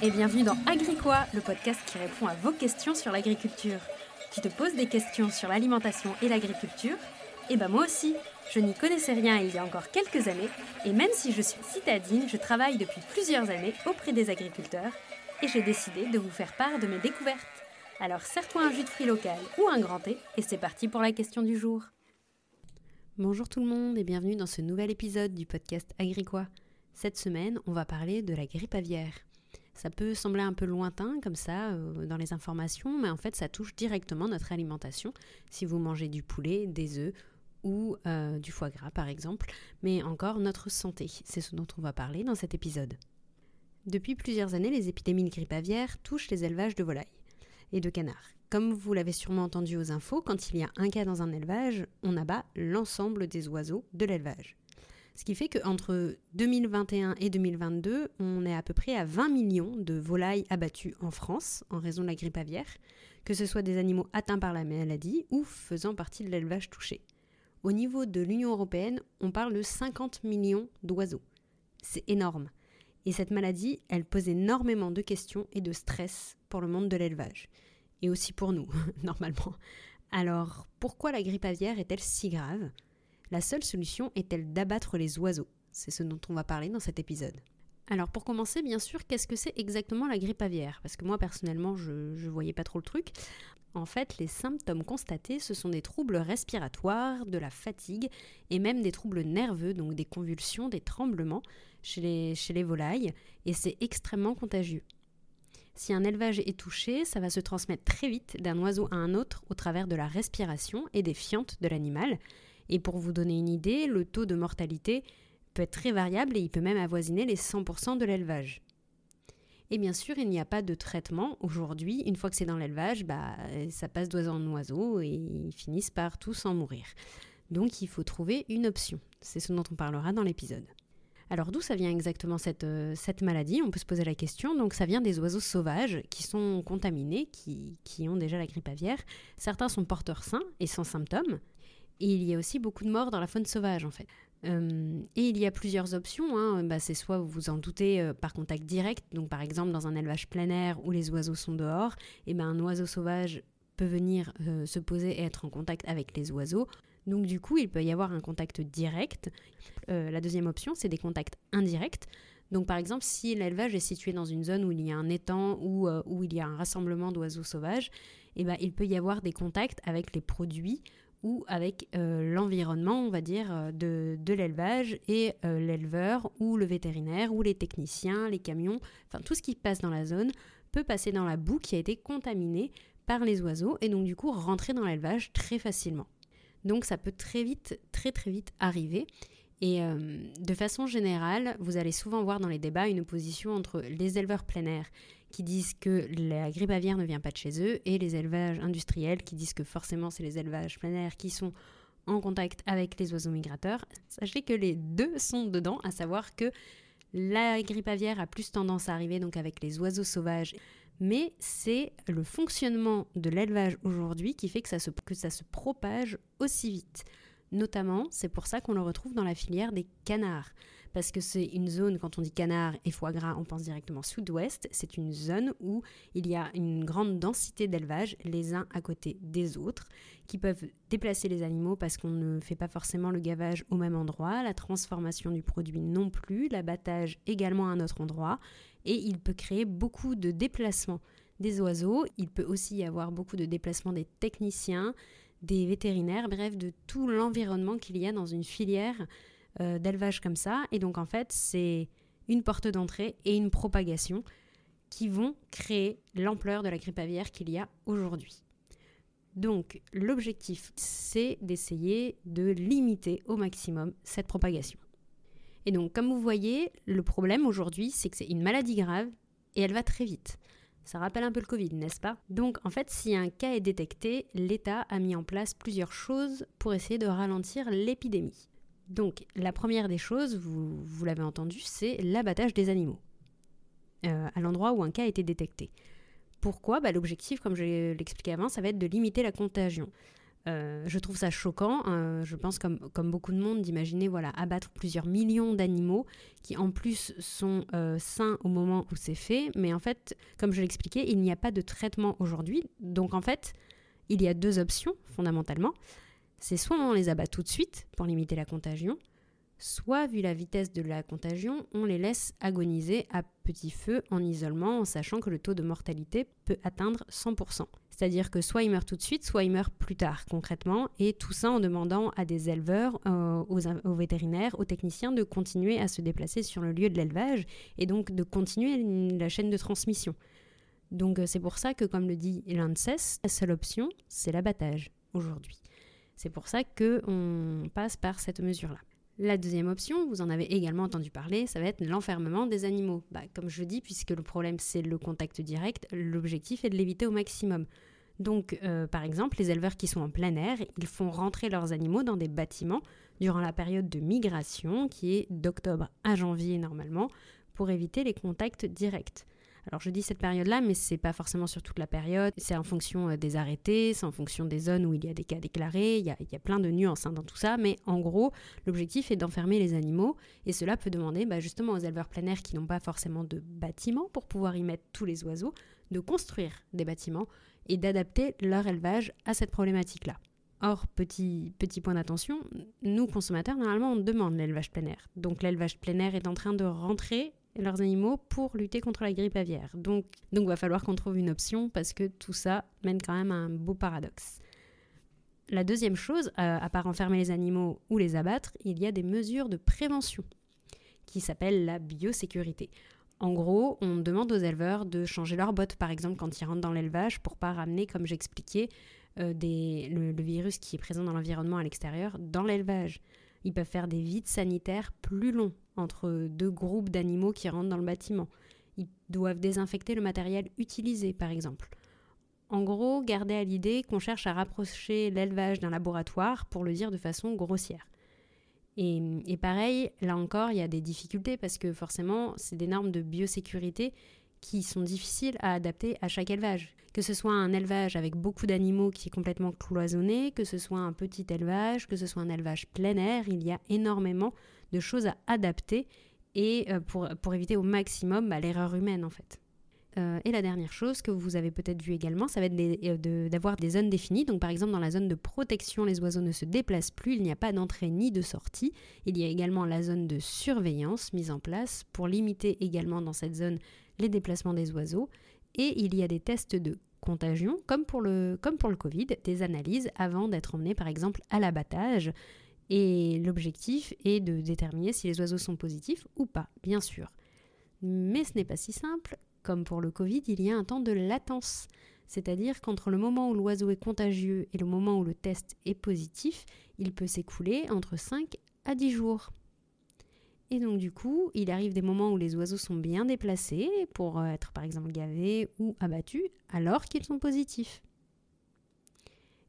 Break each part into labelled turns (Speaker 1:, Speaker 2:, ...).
Speaker 1: et bienvenue dans Agricois, le podcast qui répond à vos questions sur l'agriculture. Tu te poses des questions sur l'alimentation et l'agriculture Eh ben moi aussi, je n'y connaissais rien il y a encore quelques années, et même si je suis citadine, je travaille depuis plusieurs années auprès des agriculteurs, et j'ai décidé de vous faire part de mes découvertes. Alors serre-toi un jus de fruits local ou un grand thé, et c'est parti pour la question du jour. Bonjour tout le monde et bienvenue dans ce nouvel épisode du podcast Agricois. Cette semaine, on va parler de la grippe aviaire. Ça peut sembler un peu lointain comme ça euh, dans les informations, mais en fait ça touche directement notre alimentation si vous mangez du poulet, des œufs ou euh, du foie gras par exemple, mais encore notre santé. C'est ce dont on va parler dans cet épisode. Depuis plusieurs années, les épidémies de grippe aviaire touchent les élevages de volailles et de canards. Comme vous l'avez sûrement entendu aux infos, quand il y a un cas dans un élevage, on abat l'ensemble des oiseaux de l'élevage. Ce qui fait qu'entre 2021 et 2022, on est à peu près à 20 millions de volailles abattues en France en raison de la grippe aviaire, que ce soit des animaux atteints par la maladie ou faisant partie de l'élevage touché. Au niveau de l'Union européenne, on parle de 50 millions d'oiseaux. C'est énorme. Et cette maladie, elle pose énormément de questions et de stress pour le monde de l'élevage. Et aussi pour nous, normalement. Alors, pourquoi la grippe aviaire est-elle si grave? La seule solution est-elle d'abattre les oiseaux? C'est ce dont on va parler dans cet épisode. Alors pour commencer, bien sûr, qu'est-ce que c'est exactement la grippe aviaire? Parce que moi personnellement, je ne voyais pas trop le truc. En fait, les symptômes constatés, ce sont des troubles respiratoires, de la fatigue et même des troubles nerveux, donc des convulsions, des tremblements chez les, chez les volailles, et c'est extrêmement contagieux. Si un élevage est touché, ça va se transmettre très vite d'un oiseau à un autre au travers de la respiration et des fientes de l'animal, et pour vous donner une idée, le taux de mortalité peut être très variable et il peut même avoisiner les 100% de l'élevage. Et bien sûr, il n'y a pas de traitement aujourd'hui. Une fois que c'est dans l'élevage, bah, ça passe d'oiseau en oiseau et ils finissent par tous en mourir. Donc il faut trouver une option. C'est ce dont on parlera dans l'épisode. Alors d'où ça vient exactement cette, euh, maladie? On peut se poser la question. Donc ça vient des oiseaux sauvages qui sont contaminés, qui ont déjà la grippe aviaire. Certains sont porteurs sains et sans symptômes, et il y a aussi beaucoup de morts dans la faune sauvage, en fait. Euh, et il y a plusieurs options. Hein. Bah, c'est soit vous vous en doutez euh, par contact direct, donc par exemple dans un élevage plein air où les oiseaux sont dehors, et ben un oiseau sauvage peut venir euh, se poser et être en contact avec les oiseaux. Donc du coup, il peut y avoir un contact direct. la deuxième option, c'est des contacts indirects. Donc par exemple, si l'élevage est situé dans une zone où il y a un étang ou où il y a un rassemblement d'oiseaux sauvages, et ben, il peut y avoir des contacts avec les produits ou avec euh, l'environnement, on va dire, euh, de, l'élevage et euh, l'éleveur ou le vétérinaire ou les techniciens, les camions, enfin tout ce qui passe dans la zone peut passer dans la boue qui a été contaminée par les oiseaux et donc du coup rentrer dans l'élevage très facilement. Donc ça peut très vite, très très vite arriver. Et de façon générale, vous allez souvent voir dans les débats une opposition entre les éleveurs plein air qui disent que la grippe aviaire ne vient pas de chez eux, et les élevages industriels qui disent que forcément c'est les élevages plein air qui sont en contact avec les oiseaux migrateurs. Sachez que les deux sont dedans, à savoir que la grippe aviaire a plus tendance à arriver donc avec les oiseaux sauvages, mais c'est le fonctionnement de l'élevage aujourd'hui qui fait que ça se propage aussi vite. Notamment, c'est pour ça qu'on le retrouve dans la filière des canards parce que c'est une zone, quand on dit canard et foie gras, on pense directement sud-ouest. C'est une zone où il y a une grande densité d'élevage, les uns à côté des autres, qui peuvent déplacer les animaux parce qu'on ne fait pas forcément le gavage au même endroit, la transformation du produit non plus, l'abattage également à un autre endroit, et il peut créer beaucoup de déplacements des oiseaux. Il peut aussi y avoir beaucoup de déplacements des techniciens, des vétérinaires, bref, de tout l'environnement qu'il y a dans une filière euh, d'élevage comme ça. Et donc en fait, c'est une porte d'entrée et une propagation qui vont créer l'ampleur de la grippe aviaire qu'il y a aujourd'hui. Donc l'objectif, c'est d'essayer de limiter au maximum cette propagation. Et donc comme vous voyez, le problème aujourd'hui, c'est que c'est une maladie grave et elle va très vite. Ça rappelle un peu le Covid, n'est-ce pas? Donc en fait, si un cas est détecté, l'État a mis en place plusieurs choses pour essayer de ralentir l'épidémie. Donc la première des choses, vous, l'avez entendu, c'est l'abattage des animaux euh, à l'endroit où un cas a été détecté. Pourquoi? Bah, L'objectif, comme je l'expliquais avant, ça va être de limiter la contagion. Euh, je trouve ça choquant. Euh, je pense, comme, beaucoup de monde, d'imaginer voilà, abattre plusieurs millions d'animaux qui, en plus, sont euh, sains au moment où c'est fait. Mais en fait, comme je l'expliquais, il n'y a pas de traitement aujourd'hui. Donc, en fait, il y a deux options, fondamentalement. C'est soit on les abat tout de suite pour limiter la contagion, soit, vu la vitesse de la contagion, on les laisse agoniser à petit feu en isolement en sachant que le taux de mortalité peut atteindre 100%. C'est-à-dire que soit ils meurent tout de suite, soit ils meurent plus tard concrètement, et tout ça en demandant à des éleveurs, euh, aux, vétérinaires, aux techniciens de continuer à se déplacer sur le lieu de l'élevage et donc de continuer la chaîne de transmission. Donc euh, c'est pour ça que, comme le dit l'ANSES, la seule option, c'est l'abattage aujourd'hui. C'est pour ça qu'on passe par cette mesure-là. La deuxième option, vous en avez également entendu parler, ça va être l'enfermement des animaux. Bah, comme je dis, puisque le problème c'est le contact direct, l'objectif est de l'éviter au maximum. Donc, euh, par exemple, les éleveurs qui sont en plein air, ils font rentrer leurs animaux dans des bâtiments durant la période de migration, qui est d'octobre à janvier normalement, pour éviter les contacts directs. Alors je dis cette période-là, mais c'est pas forcément sur toute la période. C'est en fonction euh, des arrêtés, c'est en fonction des zones où il y a des cas déclarés. Il y a, plein de nuances hein, dans tout ça, mais en gros, l'objectif est d'enfermer les animaux et cela peut demander bah, justement aux éleveurs plein air qui n'ont pas forcément de bâtiments pour pouvoir y mettre tous les oiseaux, de construire des bâtiments et d'adapter leur élevage à cette problématique-là. Or, petit, petit point d'attention, nous consommateurs, normalement, on demande l'élevage plein air. Donc l'élevage plein air est en train de rentrer leurs animaux pour lutter contre la grippe aviaire. Donc, donc va falloir qu'on trouve une option parce que tout ça mène quand même à un beau paradoxe. La deuxième chose, euh, à part enfermer les animaux ou les abattre, il y a des mesures de prévention qui s'appellent la biosécurité. En gros, on demande aux éleveurs de changer leurs bottes, par exemple, quand ils rentrent dans l'élevage, pour pas ramener, comme j'expliquais, euh, le, le, virus qui est présent dans l'environnement à l'extérieur dans l'élevage. Ils peuvent faire des vides sanitaires plus longs entre deux groupes d'animaux qui rentrent dans le bâtiment. Ils doivent désinfecter le matériel utilisé, par exemple. En gros, gardez à l'idée qu'on cherche à rapprocher l'élevage d'un laboratoire, pour le dire de façon grossière. Et, et, pareil, là encore, il y a des difficultés parce que forcément, c'est des normes de biosécurité qui sont difficiles à adapter à chaque élevage. Que ce soit un élevage avec beaucoup d'animaux qui est complètement cloisonné, que ce soit un petit élevage, que ce soit un élevage plein air, il y a énormément de choses à adapter et euh, pour, éviter au maximum bah, l'erreur humaine en fait. Euh, et la dernière chose que vous avez peut-être vu également, ça va être euh, d'avoir des zones définies. Donc par exemple dans la zone de protection, les oiseaux ne se déplacent plus, il n'y a pas d'entrée ni de sortie. Il y a également la zone de surveillance mise en place pour limiter également dans cette zone les déplacements des oiseaux. Et il y a des tests de contagion, comme pour le, comme pour le Covid, des analyses avant d'être emmenés par exemple à l'abattage. Et l'objectif est de déterminer si les oiseaux sont positifs ou pas, bien sûr. Mais ce n'est pas si simple. Comme pour le Covid, il y a un temps de latence. C'est-à-dire qu'entre le moment où l'oiseau est contagieux et le moment où le test est positif, il peut s'écouler entre 5 à 10 jours. Et donc du coup, il arrive des moments où les oiseaux sont bien déplacés pour être par exemple gavés ou abattus alors qu'ils sont positifs.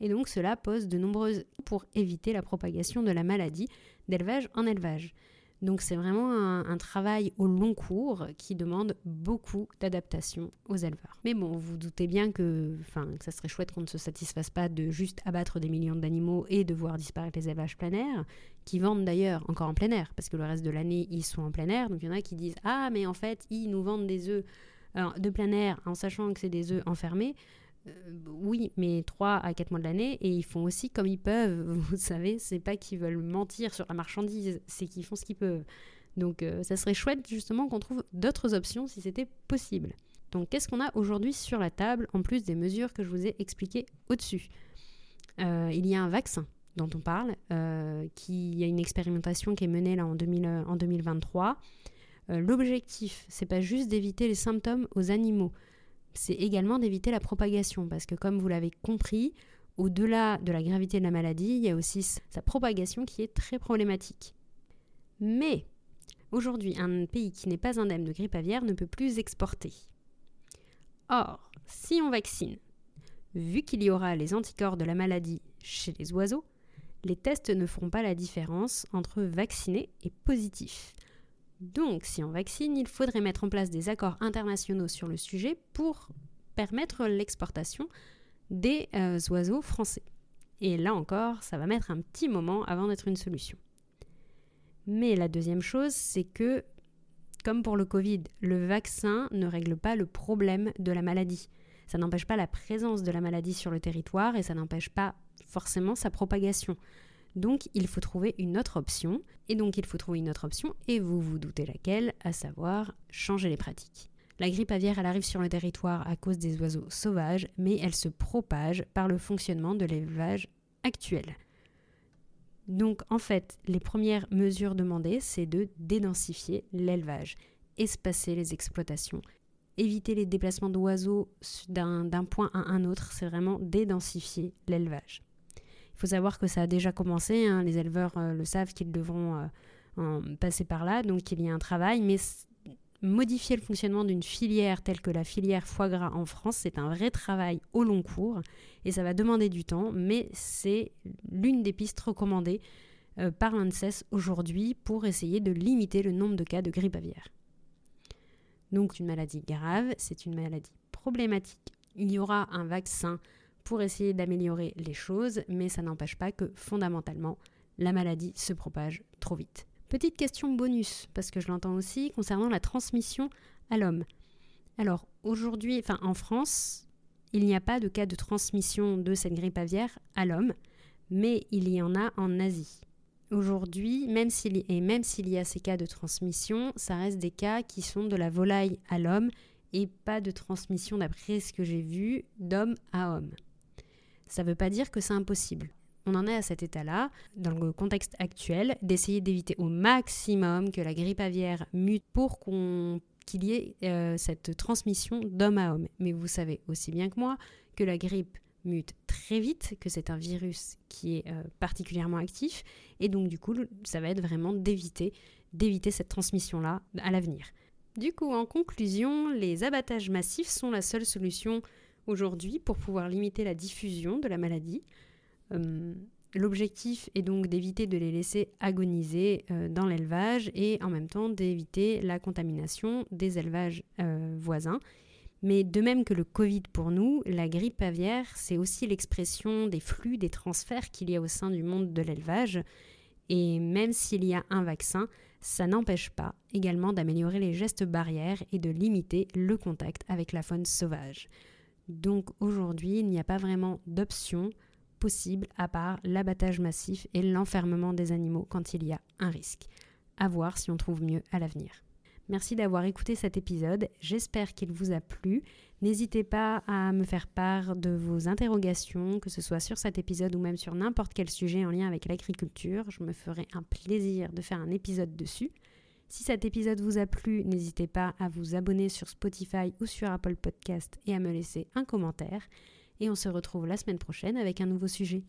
Speaker 1: Et donc cela pose de nombreuses pour éviter la propagation de la maladie d'élevage en élevage. Donc c'est vraiment un, travail au long cours qui demande beaucoup d'adaptation aux éleveurs. Mais bon, vous, doutez bien que, que ça serait chouette qu'on ne se satisfasse pas de juste abattre des millions d'animaux et de voir disparaître les élevages plein air, qui vendent d'ailleurs encore en plein air, parce que le reste de l'année, ils sont en plein air. Donc il y en a qui disent Ah, mais en fait, ils nous vendent des œufs de plein air en sachant que c'est des œufs enfermés. Euh, oui, mais 3 à 4 mois de l'année, et ils font aussi comme ils peuvent. Vous savez, c'est pas qu'ils veulent mentir sur la marchandise, c'est qu'ils font ce qu'ils peuvent. Donc euh, ça serait chouette justement qu'on trouve d'autres options si c'était possible. Donc qu'est-ce qu'on a aujourd'hui sur la table en plus des mesures que je vous ai expliquées au-dessus? Euh, Il y a un vaccin dont on parle, qui y a une expérimentation qui est menée là en, 2000, en 2023. L'objectif, c'est pas juste d'éviter les symptômes aux animaux, c'est également d'éviter la propagation, parce que comme vous l'avez compris, au-delà de la gravité de la maladie, il y a aussi sa propagation qui est très problématique. Mais aujourd'hui, un pays qui n'est pas indemne de grippe aviaire ne peut plus exporter. Or, si on vaccine, vu qu'il y aura les anticorps de la maladie chez les oiseaux, les tests ne feront pas la différence entre vacciné et positif. Donc, si on vaccine, il faudrait mettre en place des accords internationaux sur le sujet pour permettre l'exportation des euh, oiseaux français. Et là encore, ça va mettre un petit moment avant d'être une solution. Mais la deuxième chose, c'est que, comme pour le Covid, le vaccin ne règle pas le problème de la maladie. Ça n'empêche pas la présence de la maladie sur le territoire et ça n'empêche pas forcément sa propagation. Donc il faut trouver une autre option, et donc il faut trouver une autre option, et vous vous doutez laquelle, à savoir changer les pratiques. La grippe aviaire, elle arrive sur le territoire à cause des oiseaux sauvages, mais elle se propage par le fonctionnement de l'élevage actuel. Donc en fait, les premières mesures demandées, c'est de dédensifier l'élevage, espacer les exploitations, éviter les déplacements d'oiseaux d'un point à un autre, c'est vraiment dédensifier l'élevage. Il faut savoir que ça a déjà commencé, hein, les éleveurs euh, le savent qu'ils devront euh, passer par là, donc il y a un travail, mais modifier le fonctionnement d'une filière telle que la filière foie gras en France, c'est un vrai travail au long cours et ça va demander du temps, mais c'est l'une des pistes recommandées euh, par l'ANSES aujourd'hui pour essayer de limiter le nombre de cas de grippe aviaire. Donc une maladie grave, c'est une maladie problématique. Il y aura un vaccin pour essayer d'améliorer les choses, mais ça n'empêche pas que fondamentalement, la maladie se propage trop vite. Petite question bonus, parce que je l'entends aussi, concernant la transmission à l'homme. Alors, aujourd'hui, enfin en France, il n'y a pas de cas de transmission de cette grippe aviaire à l'homme, mais il y en a en Asie. Aujourd'hui, même s'il et même s'il y a ces cas de transmission, ça reste des cas qui sont de la volaille à l'homme et pas de transmission, d'après ce que j'ai vu, d'homme à homme. Ça ne veut pas dire que c'est impossible. On en est à cet état-là, dans le contexte actuel, d'essayer d'éviter au maximum que la grippe aviaire mute pour qu'il y ait euh, cette transmission d'homme à homme. Mais vous savez aussi bien que moi que la grippe mute très vite, que c'est un virus qui est euh, particulièrement actif, et donc du coup, ça va être vraiment d'éviter, d'éviter cette transmission-là à l'avenir. Du coup, en conclusion, les abattages massifs sont la seule solution aujourd'hui pour pouvoir limiter la diffusion de la maladie. Euh, l'objectif est donc d'éviter de les laisser agoniser euh, dans l'élevage et en même temps d'éviter la contamination des élevages euh, voisins. Mais de même que le Covid pour nous, la grippe aviaire, c'est aussi l'expression des flux, des transferts qu'il y a au sein du monde de l'élevage. Et même s'il y a un vaccin, ça n'empêche pas également d'améliorer les gestes barrières et de limiter le contact avec la faune sauvage. Donc aujourd'hui, il n'y a pas vraiment d'option possible à part l'abattage massif et l'enfermement des animaux quand il y a un risque. À voir si on trouve mieux à l'avenir. Merci d'avoir écouté cet épisode, j'espère qu'il vous a plu. N'hésitez pas à me faire part de vos interrogations, que ce soit sur cet épisode ou même sur n'importe quel sujet en lien avec l'agriculture. Je me ferai un plaisir de faire un épisode dessus. Si cet épisode vous a plu, n'hésitez pas à vous abonner sur Spotify ou sur Apple Podcast et à me laisser un commentaire. Et on se retrouve la semaine prochaine avec un nouveau sujet.